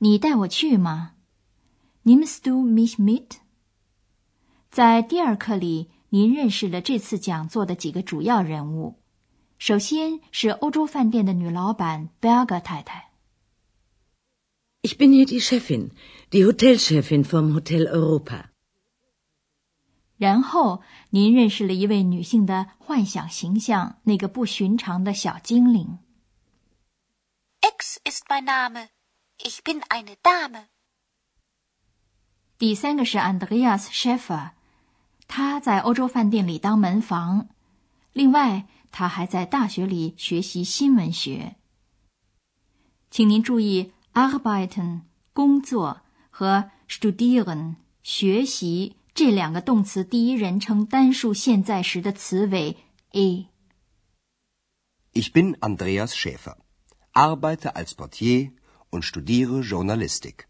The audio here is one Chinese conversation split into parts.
你带我去吗？Nimmst du mich mit？在第二课里，您认识了这次讲座的几个主要人物。首先是欧洲饭店的女老板 Berger 太太。Ich bin hier die Chefin, die Hotelchefin vom Hotel Europa。然后您认识了一位女性的幻想形象，那个不寻常的小精灵。X ist mein Name. Ich bin eine Dame。第三个是 Andreas Schäfer，他在欧洲饭店里当门房，另外他还在大学里学习新闻学。请您注意，arbeiten 工作和 studieren 学习这两个动词第一人称单数现在时的词尾 a。Ich bin Andreas Schäfer, arbeite als Portier. und studiere Journalistik.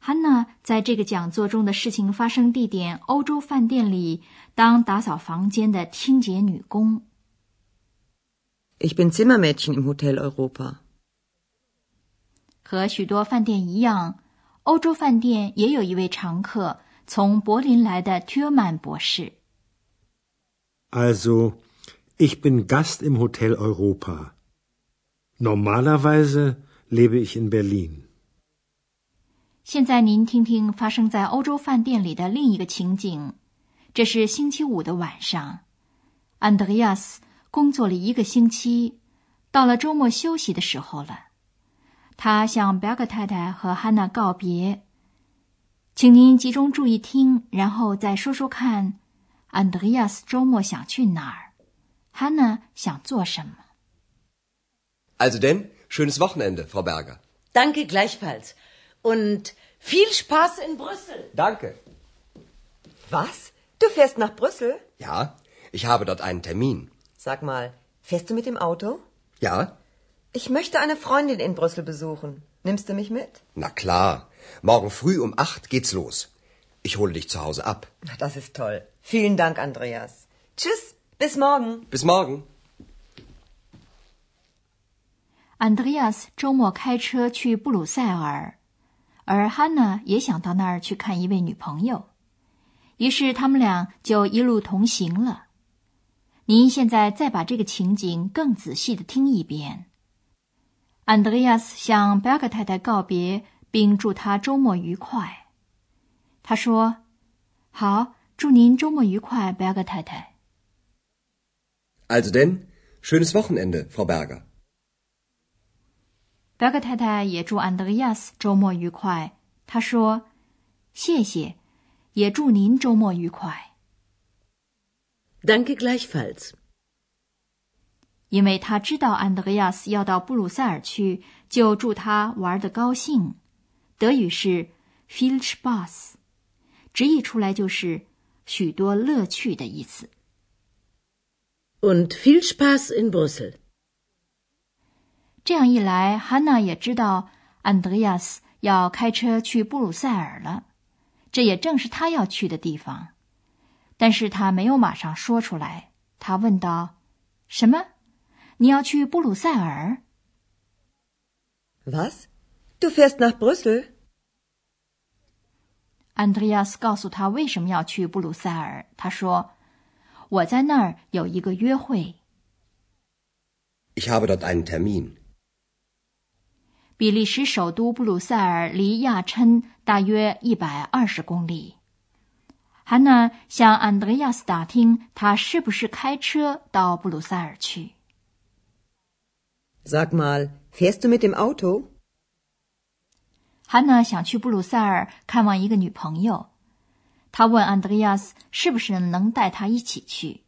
Hanna 在这个讲座中的事情发生地点欧洲饭店里当打扫房间的清洁女工。Ich bin Zimmermädchen im Hotel Europa。和许多饭店一样，欧洲饭店也有一位常客，从柏林来的 Türman 博士。Also, ich bin Gast im Hotel Europa. Normalerweise lebe ich in Berlin。现在您听听发生在欧洲饭店里的另一个情景。这是星期五的晚上，安德烈亚斯工作了一个星期，到了周末休息的时候了。他向贝格太太和汉娜告别。请您集中注意听，然后再说说看，安德烈亚斯周末想去哪儿？汉娜想做什么？Also denn, schönes Wochenende, Frau Berger. Danke gleichfalls. Und viel Spaß in Brüssel. Danke. Was? Du fährst nach Brüssel? Ja, ich habe dort einen Termin. Sag mal, fährst du mit dem Auto? Ja. Ich möchte eine Freundin in Brüssel besuchen. Nimmst du mich mit? Na klar. Morgen früh um acht geht's los. Ich hole dich zu Hause ab. Das ist toll. Vielen Dank, Andreas. Tschüss. Bis morgen. Bis morgen. Andreas 周末开车去布鲁塞尔，而 Hanna 也想到那儿去看一位女朋友，于是他们俩就一路同行了。您现在再把这个情景更仔细的听一遍。Andreas 向 Berger 太太告别，并祝她周末愉快。他说：“好，祝您周末愉快，Berger 太太。” Also denn, schönes Wochenende, Frau Berger. 贝格太太也祝安德烈亚斯周末愉快。他说：“谢谢，也祝您周末愉快。” Danke gleichfalls。因为他知道安德烈亚斯要到布鲁塞尔去，就祝他玩的高兴。德语是 “viel Spaß”，直译出来就是许多乐趣的意思。Und viel Spaß in Brüssel。这样一来，汉娜也知道安德烈亚斯要开车去布鲁塞尔了，这也正是他要去的地方。但是他没有马上说出来。他问道：“什么？你要去布鲁塞尔？”“Was? Du fährst nach Brüssel？” 安德烈亚斯告诉他为什么要去布鲁塞尔。他说：“我在那儿有一个约会。” Ich habe dort einen Termin. 比利时首都布鲁塞尔离亚琛大约一百二十公里。汉娜向安德烈亚斯打听，他是不是开车到布鲁塞尔去？Sag mal, fährst du mit dem Auto？汉娜想去布鲁塞尔看望一个女朋友，她问安德烈亚斯是不是能带她一起去。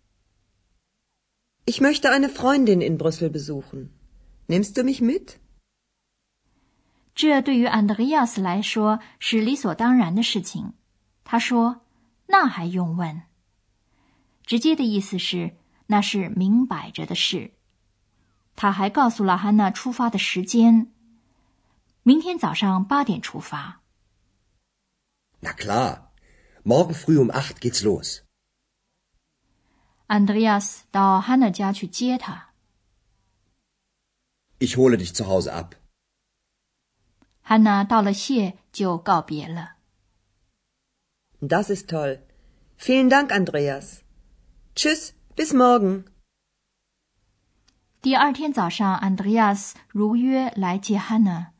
Ich möchte eine Freundin in Brüssel besuchen. Nimmst du mich mit？这对于安德烈亚斯来说是理所当然的事情。他说：“那还用问？”直接的意思是那是明摆着的事。他还告诉了汉娜出发的时间：明天早上八点出发。Na klar, morgen früh um acht geht's los. 安德烈亚斯到汉娜家去接他。Ich hole dich zu Hause ab. 汉娜道了谢就告别了。Das ist toll. Vielen Dank, Andreas. Tschüss, bis morgen. 第二天早上，，Andreas 如约来接汉娜。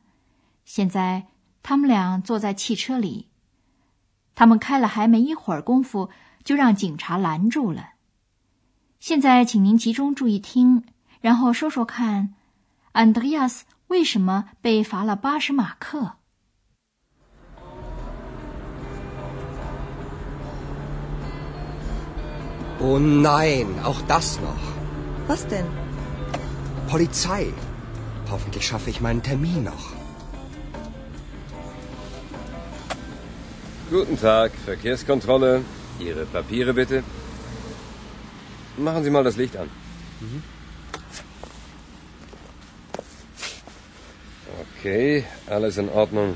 现在他们俩坐在汽车里，他们开了还没一会儿功夫，就让警察拦住了。现在，请您集中注意听，然后说说看，安德烈亚斯为什么被罚了八十马克？Oh nein, auch das noch. Was denn? Polizei. Hoffentlich schaffe ich meinen Termin noch. Guten Tag, Verkehrskontrolle. Ihre Papiere bitte. Machen Sie mal das Licht an. Mhm. Okay, alles in Ordnung.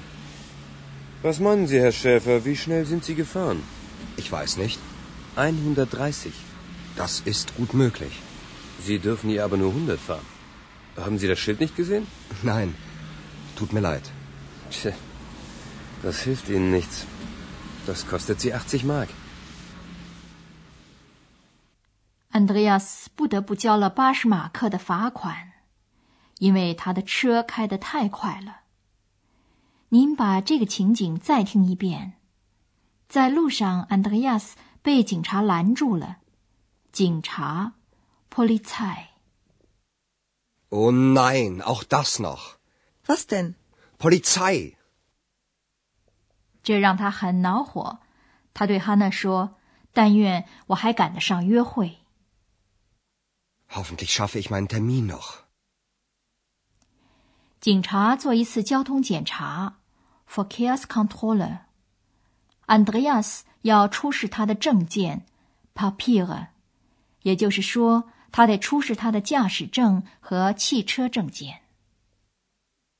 Was meinen Sie, Herr Schäfer, wie schnell sind Sie gefahren? Ich weiß nicht. 130. Das ist gut möglich. Sie dürfen hier aber nur 100 fahren. Haben Sie das Schild nicht gesehen? Nein. Tut mir leid. Tja, das hilft Ihnen nichts. Das kostet Sie 80 Mark. 安德烈亚斯不得不交了八十马克的罚款， 因为他的车开得太快了。您把这个情景再听一遍。在路上，安德烈亚斯被警察拦住了。警察，Polizei。Oh nein, auch das noch. Was denn? Polizei。这让他很恼火。他对哈娜说：“但愿我还赶得上约会。” Hoffentlich schaffe ich meinen Termin noch. 警察做一次交通检查，Verkehrskontrolle。Andreas 要出示他的证件，Papiere，也就是说，他得出示他的驾驶证和汽车证件。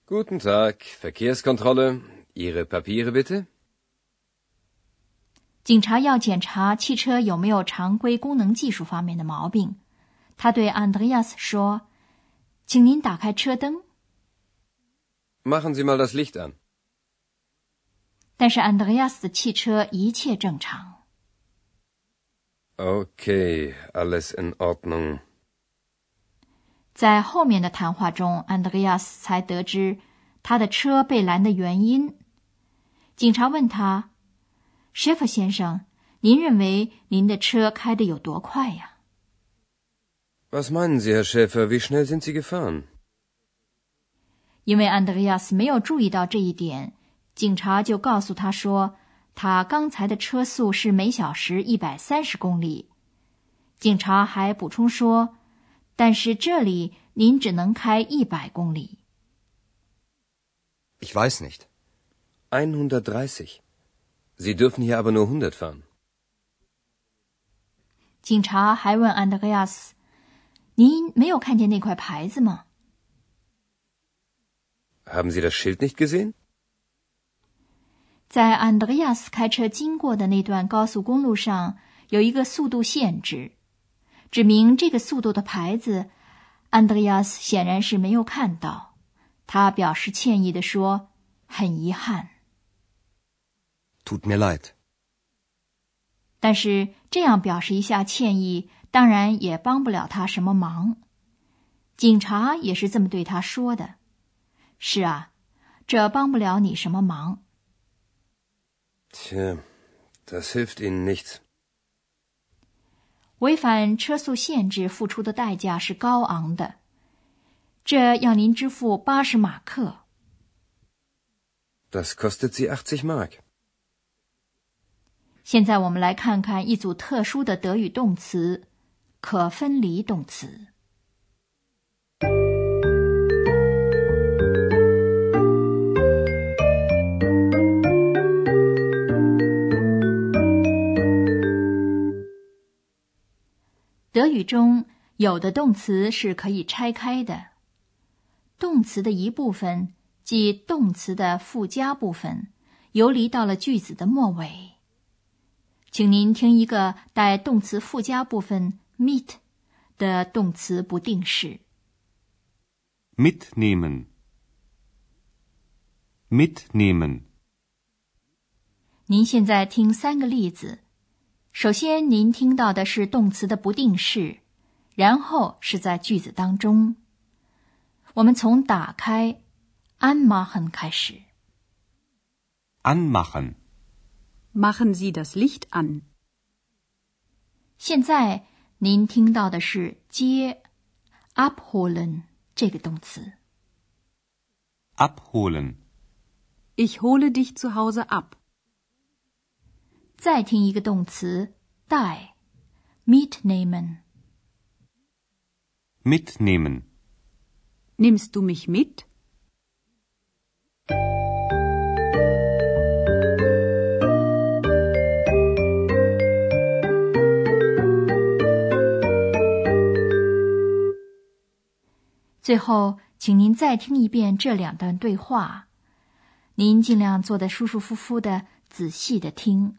Guten Tag, Verkehrskontrolle. Ihre Papiere bitte. 警察要检查汽车有没有常规功能技术方面的毛病。他对安德烈亚斯说：“请您打开车灯。” Machen Sie mal das Licht an。但是安德烈亚斯的汽车一切正常。Okay, alles in Ordnung。在后面的谈话中，安德烈亚斯才得知他的车被拦的原因。警察问他：“Schäfer 先生，您认为您的车开的有多快呀？” Was meinen Sie, Herr Schäfer? Wie schnell sind Sie gefahren? 因为安德烈亚斯没有注意到这一点，警察就告诉他说，他刚才的车速是每小时一百三十公里。警察还补充说，但是这里您只能开一百公里。Ich weiß nicht. 130. Sie dürfen hier aber nur 100 fahren. 警察还问安德烈亚斯。您没有看见那块牌子吗？Haben Sie das Schild nicht gesehen？在安德烈亚斯开车经过的那段高速公路上，有一个速度限制，指明这个速度的牌子。安德烈亚斯显然是没有看到，他表示歉意的说：“很遗憾。” Tut mir leid。但是这样表示一下歉意。当然也帮不了他什么忙，警察也是这么对他说的。是啊，这帮不了你什么忙。切，das hilft Ihnen nichts。违反车速限制付出的代价是高昂的，这要您支付八十马克。Das kostet Sie achtzig Mark。现在我们来看看一组特殊的德语动词。可分离动词。德语中有的动词是可以拆开的，动词的一部分，即动词的附加部分，游离到了句子的末尾。请您听一个带动词附加部分 mit 的动词不定式。mitnehmen mitnehmen 您现在听三个例子。首先，您听到的是动词的不定式，然后是在句子当中。我们从打开 anmachen 开始。anmachen Machen Sie das Licht an。现在您听到的是接 abholen 这个动词。abholen Ich hole dich zu Hause ab。再听一个动词带 mitnehmen。mitnehmen Nimmst du mich mit？最后，请您再听一遍这两段对话，您尽量坐得舒舒服服的，仔细的听。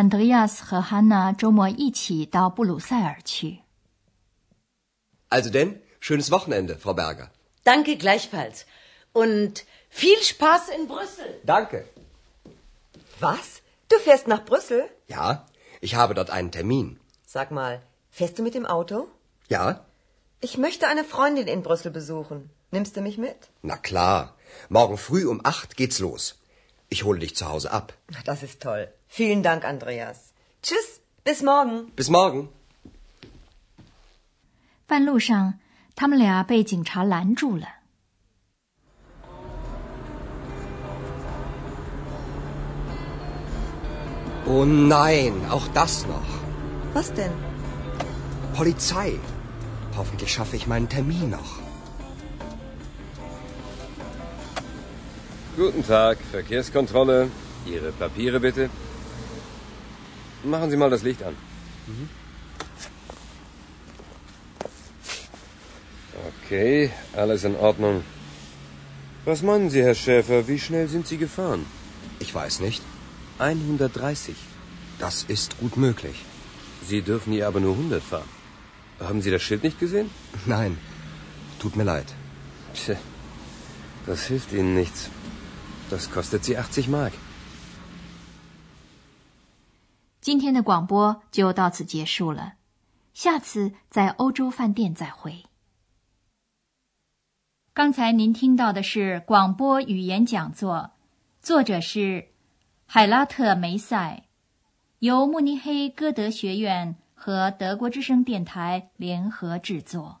Andreas 和 Hanna 周末一起到布鲁塞尔去。 Also denn, schönes Wochenende, Frau Berger. Danke gleichfalls. Und viel Spaß in Brüssel. Danke. Was? Du fährst nach Brüssel? Ja, ich habe dort einen Termin. Sag mal, fährst du mit dem Auto? Ja? Ich möchte eine Freundin in Brüssel besuchen. Nimmst du mich mit? Na klar. Morgen früh um acht geht's los. Ich hole dich zu Hause ab. Das ist toll. Vielen Dank, Andreas. Tschüss, bis morgen. Bis morgen. 半路上，他们俩被警察拦住了。 Oh nein, auch das noch. Was denn? Polizei. Hoffentlich schaffe ich meinen Termin noch. Guten Tag, Verkehrskontrolle. Ihre Papiere bitte. Machen Sie mal das Licht an. Okay, alles in Ordnung. Was meinen Sie, Herr Schäfer, wie schnell sind Sie gefahren? Ich weiß nicht. 130. Das ist gut möglich. Sie dürfen hier aber nur 100 fahren. Haben Sie das Schild nicht gesehen? Nein, tut mir leid. Tja, das hilft Ihnen nichts. Das kostet Sie 80 Mark. 今天的广播就到此结束了，下次在欧洲饭店再会。刚才您听到的是广播语言讲座，作者是海拉特梅塞，由慕尼黑歌德学院和德国之声电台联合制作。